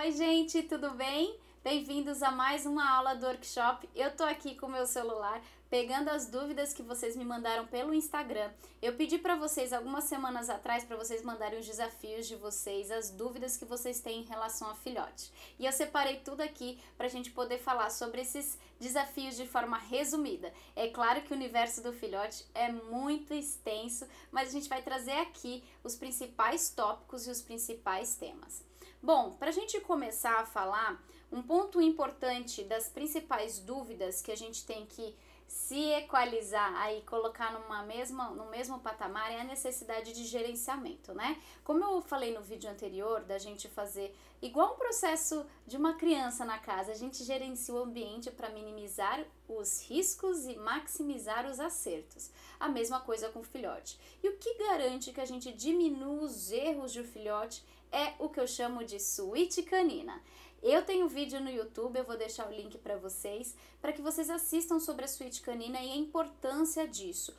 Oi, gente, tudo bem? Bem-vindos a mais uma aula do workshop. Eu tô aqui com o meu celular pegando as dúvidas que vocês me mandaram pelo Instagram. Eu pedi para vocês algumas semanas atrás para vocês mandarem os desafios de vocês, as dúvidas que vocês têm em relação a filhote. E eu separei tudo aqui para a gente poder falar sobre esses desafios de forma resumida. É claro que o universo do filhote é muito extenso, mas a gente vai trazer aqui os principais tópicos e os principais temas. Bom, para a gente começar a falar, um ponto importante das principais dúvidas que a gente tem que se equalizar aí, colocar numa mesma, no mesmo patamar é a necessidade de gerenciamento, né? Como eu falei no vídeo anterior, da gente fazer igual um processo de uma criança na casa, a gente gerencia o ambiente para minimizar os riscos e maximizar os acertos. A mesma coisa com o filhote. E o que garante que a gente diminua os erros de um filhote é o que eu chamo de suíte canina. Eu tenho um vídeo no YouTube, eu vou deixar o link para vocês, para que vocês assistam sobre a suíte canina e a importância disso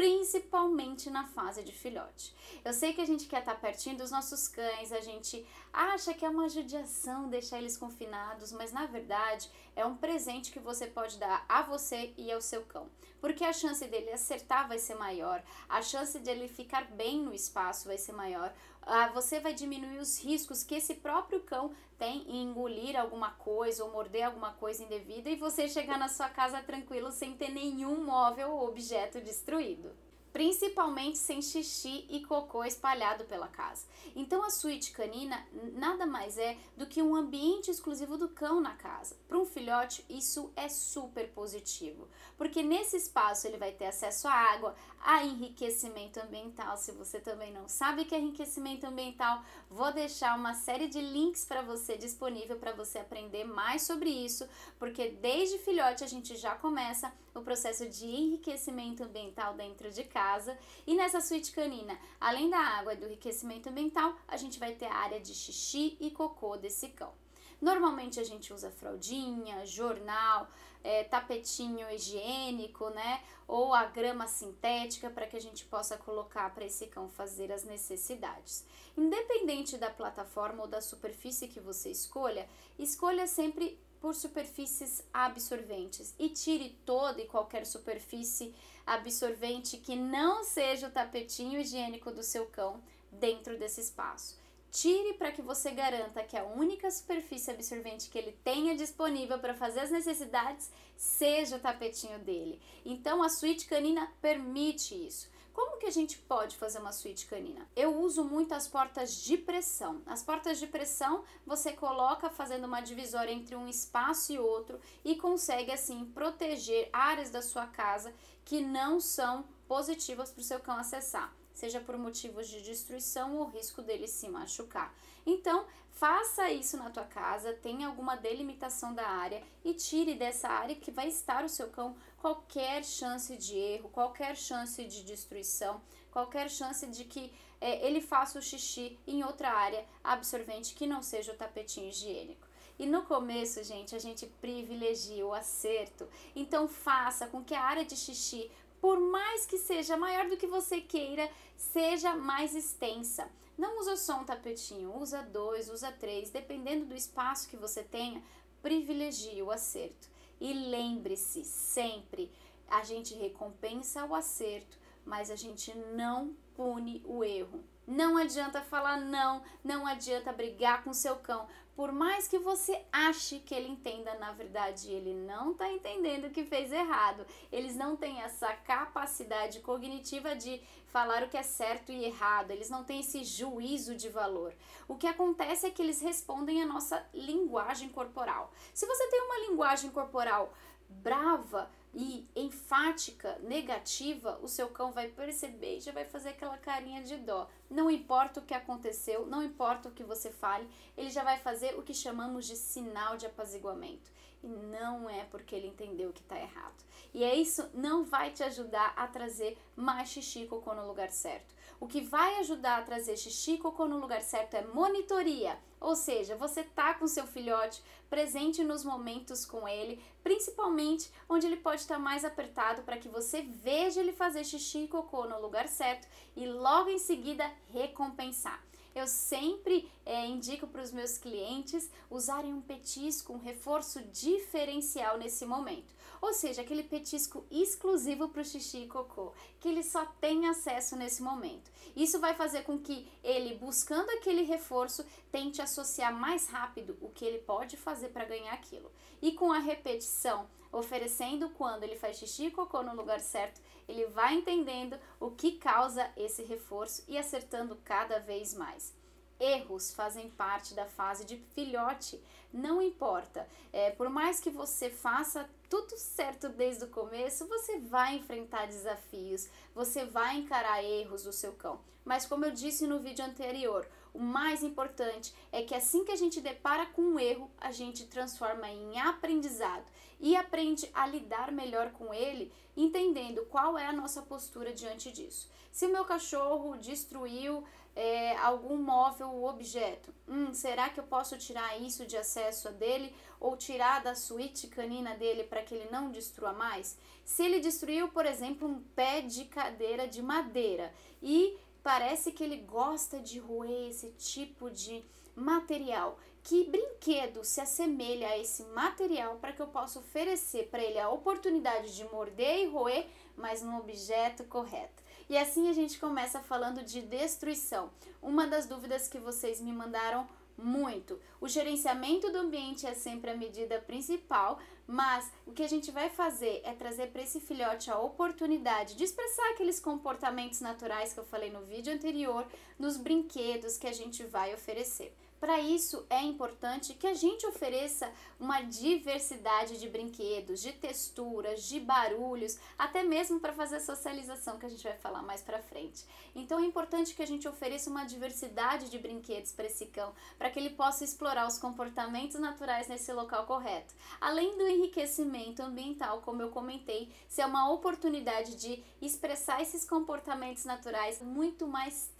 principalmente na fase de filhote. Eu sei que a gente quer estar pertinho dos nossos cães, a gente acha que é uma judiação deixar eles confinados, mas na verdade é um presente que você pode dar a você e ao seu cão, porque a chance dele acertar vai ser maior, a chance dele ficar bem no espaço vai ser maior, ah, você vai diminuir os riscos que esse próprio cão tem em engolir alguma coisa ou morder alguma coisa indevida e você chegar na sua casa tranquilo sem ter nenhum móvel ou objeto destruído principalmente sem xixi e cocô espalhado pela casa. Então a suíte canina nada mais é do que um ambiente exclusivo do cão na casa. Para um filhote, isso é super positivo, porque nesse espaço ele vai ter acesso à água, a enriquecimento ambiental. Se você também não sabe o que é enriquecimento ambiental, vou deixar uma série de links para você disponível para você aprender mais sobre isso, porque desde filhote a gente já começa o processo de enriquecimento ambiental dentro de casa. E nessa suíte canina, além da água e do enriquecimento ambiental, a gente vai ter a área de xixi e cocô desse cão. Normalmente a gente usa fraldinha, jornal, é, tapetinho higiênico, né? Ou a grama sintética para que a gente possa colocar para esse cão fazer as necessidades. Independente da plataforma ou da superfície que você escolha, escolha sempre por superfícies absorventes e tire toda e qualquer superfície absorvente que não seja o tapetinho higiênico do seu cão dentro desse espaço. Tire para que você garanta que a única superfície absorvente que ele tenha disponível para fazer as necessidades seja o tapetinho dele. Então a suíte canina permite isso. Como que a gente pode fazer uma suíte canina? Eu uso muito as portas de pressão. As portas de pressão você coloca fazendo uma divisória entre um espaço e outro e consegue assim proteger áreas da sua casa que não são positivas para o seu cão acessar seja por motivos de destruição ou risco dele se machucar. Então, faça isso na tua casa, tenha alguma delimitação da área e tire dessa área que vai estar o seu cão qualquer chance de erro, qualquer chance de destruição, qualquer chance de que é, ele faça o xixi em outra área absorvente que não seja o tapetinho higiênico. E no começo, gente, a gente privilegia o acerto. Então faça com que a área de xixi por mais que seja maior do que você queira, seja mais extensa. Não usa só um tapetinho, usa dois, usa três, dependendo do espaço que você tenha, privilegie o acerto. E lembre-se sempre, a gente recompensa o acerto, mas a gente não pune o erro. Não adianta falar não, não adianta brigar com seu cão. Por mais que você ache que ele entenda, na verdade ele não está entendendo que fez errado. Eles não têm essa capacidade cognitiva de falar o que é certo e errado. Eles não têm esse juízo de valor. O que acontece é que eles respondem a nossa linguagem corporal. Se você tem uma linguagem corporal brava, e enfática, negativa, o seu cão vai perceber e já vai fazer aquela carinha de dó. Não importa o que aconteceu, não importa o que você fale, ele já vai fazer o que chamamos de sinal de apaziguamento. E não é porque ele entendeu que está errado. E é isso não vai te ajudar a trazer mais xixi cocô no lugar certo. O que vai ajudar a trazer xixi cocô no lugar certo é monitoria. Ou seja, você tá com seu filhote presente nos momentos com ele, principalmente onde ele pode estar tá mais apertado para que você veja ele fazer xixi e cocô no lugar certo e logo em seguida recompensar. Eu sempre é, indico para os meus clientes usarem um petisco, um reforço diferencial nesse momento. Ou seja, aquele petisco exclusivo para o xixi e cocô, que ele só tem acesso nesse momento. Isso vai fazer com que ele, buscando aquele reforço, tente associar mais rápido o que ele pode fazer para ganhar aquilo. E com a repetição, oferecendo quando ele faz xixi e cocô no lugar certo, ele vai entendendo o que causa esse reforço e acertando cada vez mais. Erros fazem parte da fase de filhote, não importa. É, por mais que você faça tudo certo desde o começo, você vai enfrentar desafios, você vai encarar erros do seu cão. Mas, como eu disse no vídeo anterior, o mais importante é que assim que a gente depara com um erro, a gente transforma em aprendizado e aprende a lidar melhor com ele, entendendo qual é a nossa postura diante disso. Se o meu cachorro destruiu é, algum móvel ou objeto, hum, será que eu posso tirar isso de acesso dele ou tirar da suíte canina dele para que ele não destrua mais? Se ele destruiu, por exemplo, um pé de cadeira de madeira e parece que ele gosta de roer esse tipo de material. Que brinquedo se assemelha a esse material para que eu possa oferecer para ele a oportunidade de morder e roer, mas no objeto correto? E assim a gente começa falando de destruição. Uma das dúvidas que vocês me mandaram muito. O gerenciamento do ambiente é sempre a medida principal, mas o que a gente vai fazer é trazer para esse filhote a oportunidade de expressar aqueles comportamentos naturais que eu falei no vídeo anterior, nos brinquedos que a gente vai oferecer. Para isso é importante que a gente ofereça uma diversidade de brinquedos, de texturas, de barulhos, até mesmo para fazer a socialização que a gente vai falar mais para frente. Então é importante que a gente ofereça uma diversidade de brinquedos para esse cão, para que ele possa explorar os comportamentos naturais nesse local correto. Além do enriquecimento ambiental, como eu comentei, ser uma oportunidade de expressar esses comportamentos naturais muito mais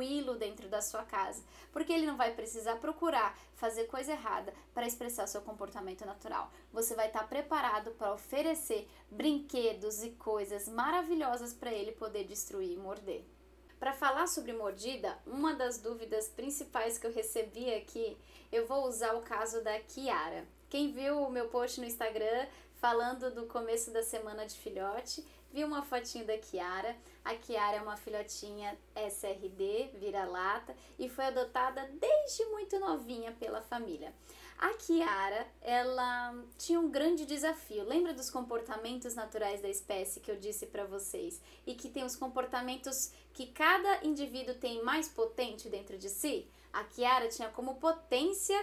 tranquilo dentro da sua casa, porque ele não vai precisar procurar fazer coisa errada para expressar seu comportamento natural. Você vai estar tá preparado para oferecer brinquedos e coisas maravilhosas para ele poder destruir e morder. Para falar sobre mordida, uma das dúvidas principais que eu recebi aqui, eu vou usar o caso da Kiara. Quem viu o meu post no Instagram falando do começo da semana de filhote, viu uma fotinho da Kiara. A Kiara é uma filhotinha SRD, vira-lata, e foi adotada desde muito novinha pela família. A Kiara, ela tinha um grande desafio. Lembra dos comportamentos naturais da espécie que eu disse para vocês? E que tem os comportamentos que cada indivíduo tem mais potente dentro de si? A Kiara tinha como potência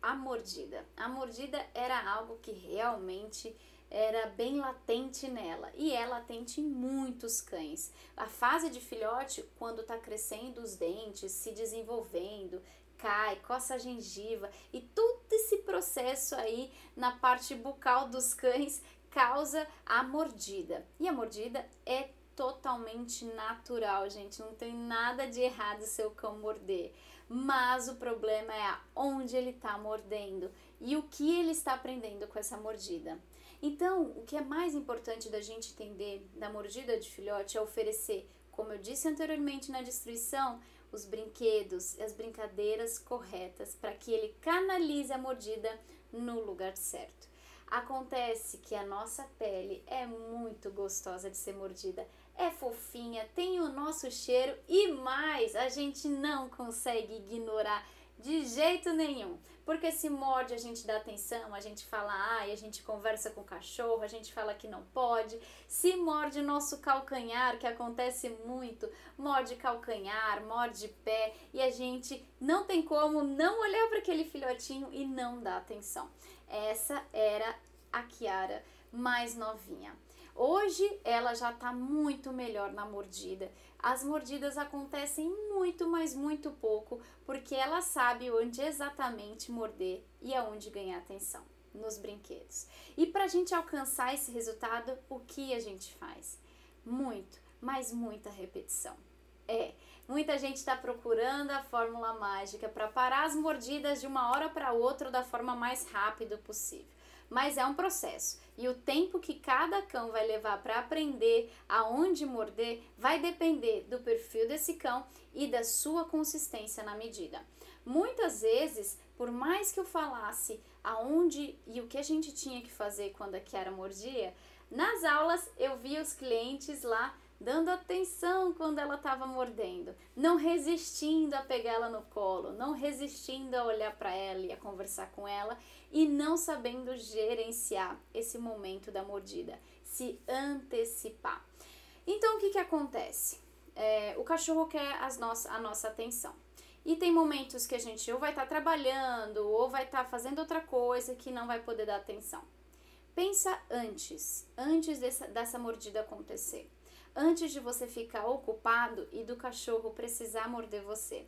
a mordida. A mordida era algo que realmente era bem latente nela e é latente em muitos cães. A fase de filhote, quando está crescendo os dentes, se desenvolvendo, cai, coça a gengiva e todo esse processo aí na parte bucal dos cães causa a mordida. E a mordida é totalmente natural, gente. Não tem nada de errado seu cão morder. Mas o problema é onde ele está mordendo e o que ele está aprendendo com essa mordida. Então, o que é mais importante da gente entender da mordida de filhote é oferecer, como eu disse anteriormente na destruição, os brinquedos e as brincadeiras corretas para que ele canalize a mordida no lugar certo. Acontece que a nossa pele é muito gostosa de ser mordida, é fofinha, tem o nosso cheiro e mais, a gente não consegue ignorar de jeito nenhum. Porque se morde, a gente dá atenção, a gente fala ai, a gente conversa com o cachorro, a gente fala que não pode. Se morde nosso calcanhar, que acontece muito, morde calcanhar, morde pé, e a gente não tem como não olhar para aquele filhotinho e não dar atenção. Essa era a Kiara mais novinha. Hoje ela já está muito melhor na mordida. As mordidas acontecem muito, mas muito pouco, porque ela sabe onde exatamente morder e aonde ganhar atenção nos brinquedos. E para a gente alcançar esse resultado, o que a gente faz? Muito, mas muita repetição. É, muita gente está procurando a fórmula mágica para parar as mordidas de uma hora para outra da forma mais rápida possível. Mas é um processo. E o tempo que cada cão vai levar para aprender aonde morder vai depender do perfil desse cão e da sua consistência na medida. Muitas vezes, por mais que eu falasse aonde e o que a gente tinha que fazer quando a Kiara mordia, nas aulas eu via os clientes lá dando atenção quando ela estava mordendo, não resistindo a pegar ela no colo, não resistindo a olhar para ela e a conversar com ela e não sabendo gerenciar esse momento da mordida, se antecipar. Então o que, que acontece? É, o cachorro quer as no a nossa atenção. E tem momentos que a gente ou vai estar tá trabalhando ou vai estar tá fazendo outra coisa que não vai poder dar atenção. Pensa antes, antes dessa, dessa mordida acontecer antes de você ficar ocupado e do cachorro precisar morder você?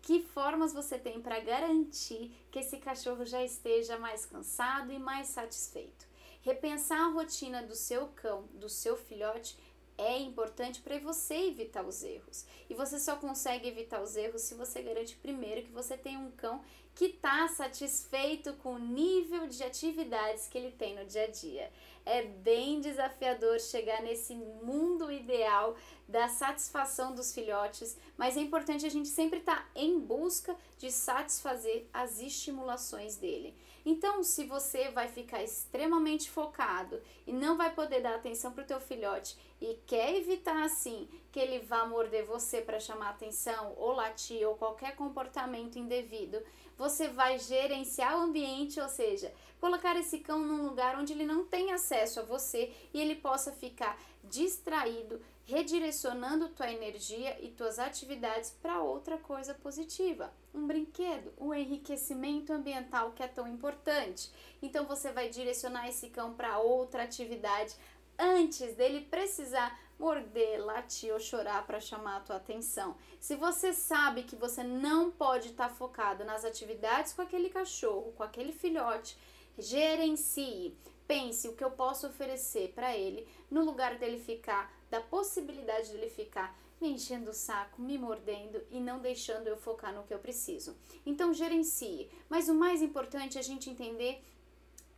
Que formas você tem para garantir que esse cachorro já esteja mais cansado e mais satisfeito? Repensar a rotina do seu cão, do seu filhote, é importante para você evitar os erros. E você só consegue evitar os erros se você garante primeiro que você tem um cão que está satisfeito com o nível de atividades que ele tem no dia a dia. É bem desafiador chegar nesse mundo ideal da satisfação dos filhotes, mas é importante a gente sempre estar tá em busca de satisfazer as estimulações dele. Então, se você vai ficar extremamente focado e não vai poder dar atenção para o teu filhote e quer evitar assim que ele vá morder você para chamar atenção ou latir ou qualquer comportamento indevido, você vai gerenciar o ambiente, ou seja, colocar esse cão num lugar onde ele não tem acesso a você e ele possa ficar distraído, redirecionando tua energia e tuas atividades para outra coisa positiva. Um brinquedo, o um enriquecimento ambiental que é tão importante. Então você vai direcionar esse cão para outra atividade antes dele precisar morder, latir ou chorar para chamar a tua atenção. Se você sabe que você não pode estar tá focado nas atividades com aquele cachorro, com aquele filhote, gerencie. Pense o que eu posso oferecer para ele no lugar dele ficar, da possibilidade dele ficar me enchendo o saco, me mordendo e não deixando eu focar no que eu preciso. Então gerencie. Mas o mais importante é a gente entender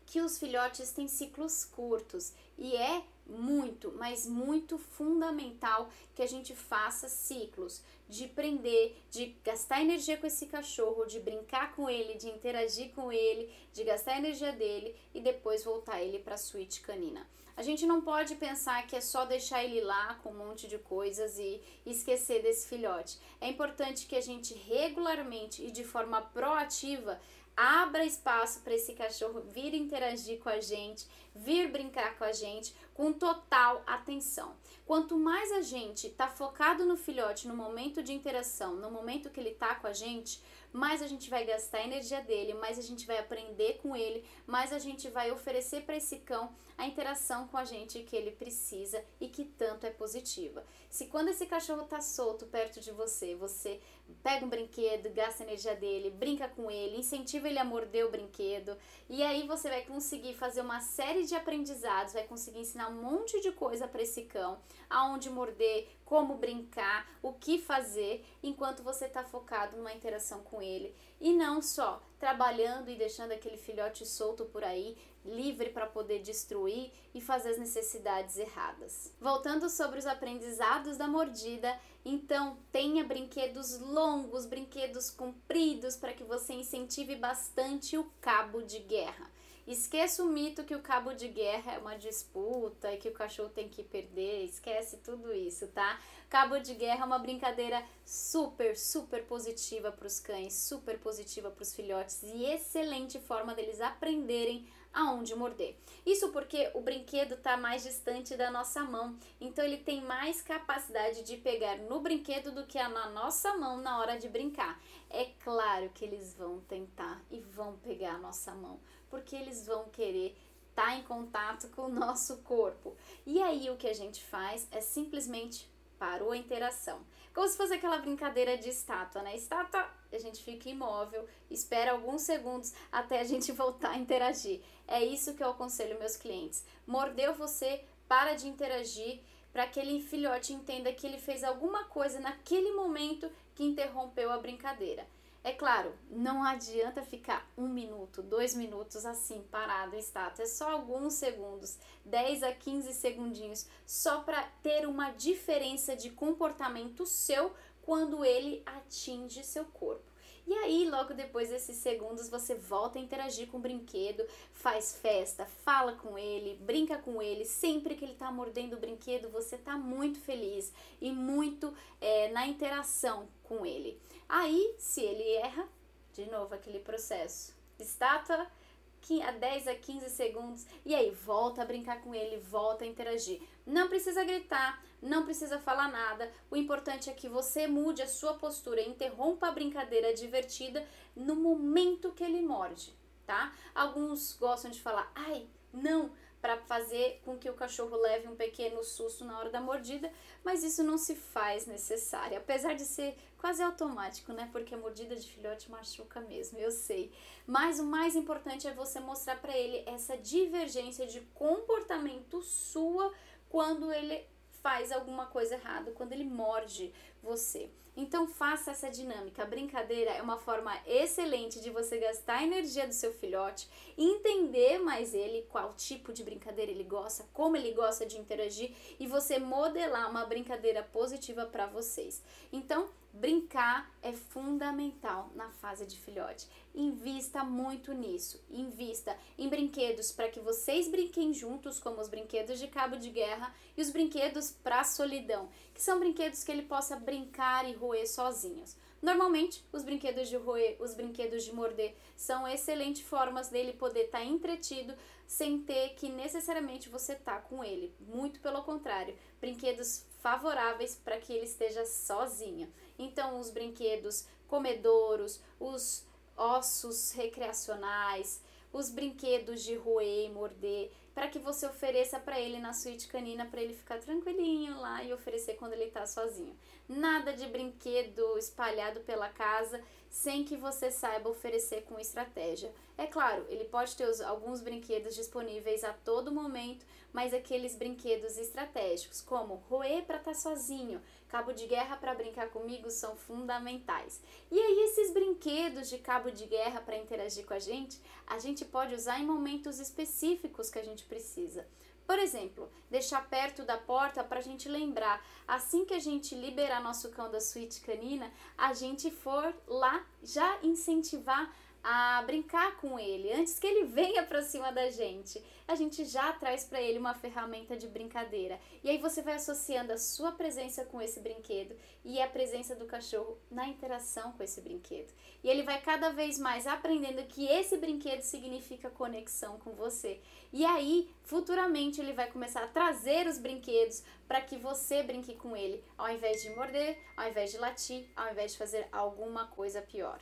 que os filhotes têm ciclos curtos e é muito, mas muito fundamental que a gente faça ciclos de prender, de gastar energia com esse cachorro, de brincar com ele, de interagir com ele, de gastar a energia dele e depois voltar ele para a suíte canina. A gente não pode pensar que é só deixar ele lá com um monte de coisas e esquecer desse filhote. É importante que a gente regularmente e de forma proativa abra espaço para esse cachorro vir interagir com a gente, vir brincar com a gente com total atenção. Quanto mais a gente está focado no filhote no momento de interação, no momento que ele está com a gente, mais a gente vai gastar a energia dele, mais a gente vai aprender com ele, mais a gente vai oferecer para esse cão a interação com a gente que ele precisa e que tanto é positiva. Se quando esse cachorro está solto perto de você, você pega um brinquedo, gasta a energia dele, brinca com ele, incentiva ele a morder o brinquedo, e aí você vai conseguir fazer uma série de aprendizados, vai conseguir ensinar um monte de coisa para esse cão, aonde morder, como brincar, o que fazer, enquanto você está focado numa interação com ele e não só trabalhando e deixando aquele filhote solto por aí, livre para poder destruir e fazer as necessidades erradas. Voltando sobre os aprendizados da mordida, então tenha brinquedos longos, brinquedos compridos para que você incentive bastante o cabo de guerra. Esqueça o mito que o cabo de guerra é uma disputa e que o cachorro tem que perder. Esquece tudo isso, tá? Cabo de guerra é uma brincadeira super, super positiva para os cães, super positiva para os filhotes e excelente forma deles aprenderem aonde morder. Isso porque o brinquedo está mais distante da nossa mão, então ele tem mais capacidade de pegar no brinquedo do que na nossa mão na hora de brincar. É claro que eles vão tentar e vão pegar a nossa mão, porque eles vão querer estar tá em contato com o nosso corpo. E aí o que a gente faz é simplesmente parou a interação. Como se fosse aquela brincadeira de estátua, né? Estátua, a gente fica imóvel, espera alguns segundos até a gente voltar a interagir. É isso que eu aconselho meus clientes. Mordeu você, para de interagir para que aquele filhote entenda que ele fez alguma coisa naquele momento que interrompeu a brincadeira. É claro, não adianta ficar um minuto, dois minutos assim, parado em estátua. É só alguns segundos, 10 a 15 segundinhos, só para ter uma diferença de comportamento seu quando ele atinge seu corpo. E aí, logo depois desses segundos, você volta a interagir com o brinquedo, faz festa, fala com ele, brinca com ele. Sempre que ele está mordendo o brinquedo, você está muito feliz e muito é, na interação com ele. Aí, se ele erra, de novo aquele processo. Estátua a 10 a 15 segundos e aí volta a brincar com ele, volta a interagir. Não precisa gritar, não precisa falar nada. O importante é que você mude a sua postura, interrompa a brincadeira divertida no momento que ele morde, tá? Alguns gostam de falar: "Ai, não, para fazer com que o cachorro leve um pequeno susto na hora da mordida, mas isso não se faz necessário, apesar de ser quase automático, né? Porque a mordida de filhote machuca mesmo, eu sei. Mas o mais importante é você mostrar para ele essa divergência de comportamento sua quando ele faz alguma coisa errada, quando ele morde você. Então faça essa dinâmica. A brincadeira é uma forma excelente de você gastar a energia do seu filhote, entender mais ele, qual tipo de brincadeira ele gosta, como ele gosta de interagir e você modelar uma brincadeira positiva para vocês. Então, Brincar é fundamental na fase de filhote. Invista muito nisso. Invista em brinquedos para que vocês brinquem juntos, como os brinquedos de cabo de guerra e os brinquedos para solidão, que são brinquedos que ele possa brincar e roer sozinhos. Normalmente, os brinquedos de roer, os brinquedos de morder, são excelentes formas dele poder estar tá entretido sem ter que necessariamente você tá com ele. Muito pelo contrário, brinquedos favoráveis para que ele esteja sozinho. Então, os brinquedos comedouros, os ossos recreacionais, os brinquedos de roer e morder, para que você ofereça para ele na suíte canina para ele ficar tranquilinho lá e oferecer quando ele está sozinho. Nada de brinquedo espalhado pela casa sem que você saiba oferecer com estratégia. É claro, ele pode ter os, alguns brinquedos disponíveis a todo momento, mas aqueles brinquedos estratégicos, como roer para estar tá sozinho, cabo de guerra para brincar comigo, são fundamentais. E aí, esses brinquedos de cabo de guerra para interagir com a gente, a gente pode usar em momentos específicos que a gente precisa. Por exemplo, deixar perto da porta para a gente lembrar, assim que a gente liberar nosso cão da suíte canina, a gente for lá já incentivar a brincar com ele, antes que ele venha para cima da gente. A gente já traz para ele uma ferramenta de brincadeira. E aí você vai associando a sua presença com esse brinquedo e a presença do cachorro na interação com esse brinquedo. E ele vai cada vez mais aprendendo que esse brinquedo significa conexão com você. E aí, futuramente, ele vai começar a trazer os brinquedos para que você brinque com ele, ao invés de morder, ao invés de latir, ao invés de fazer alguma coisa pior.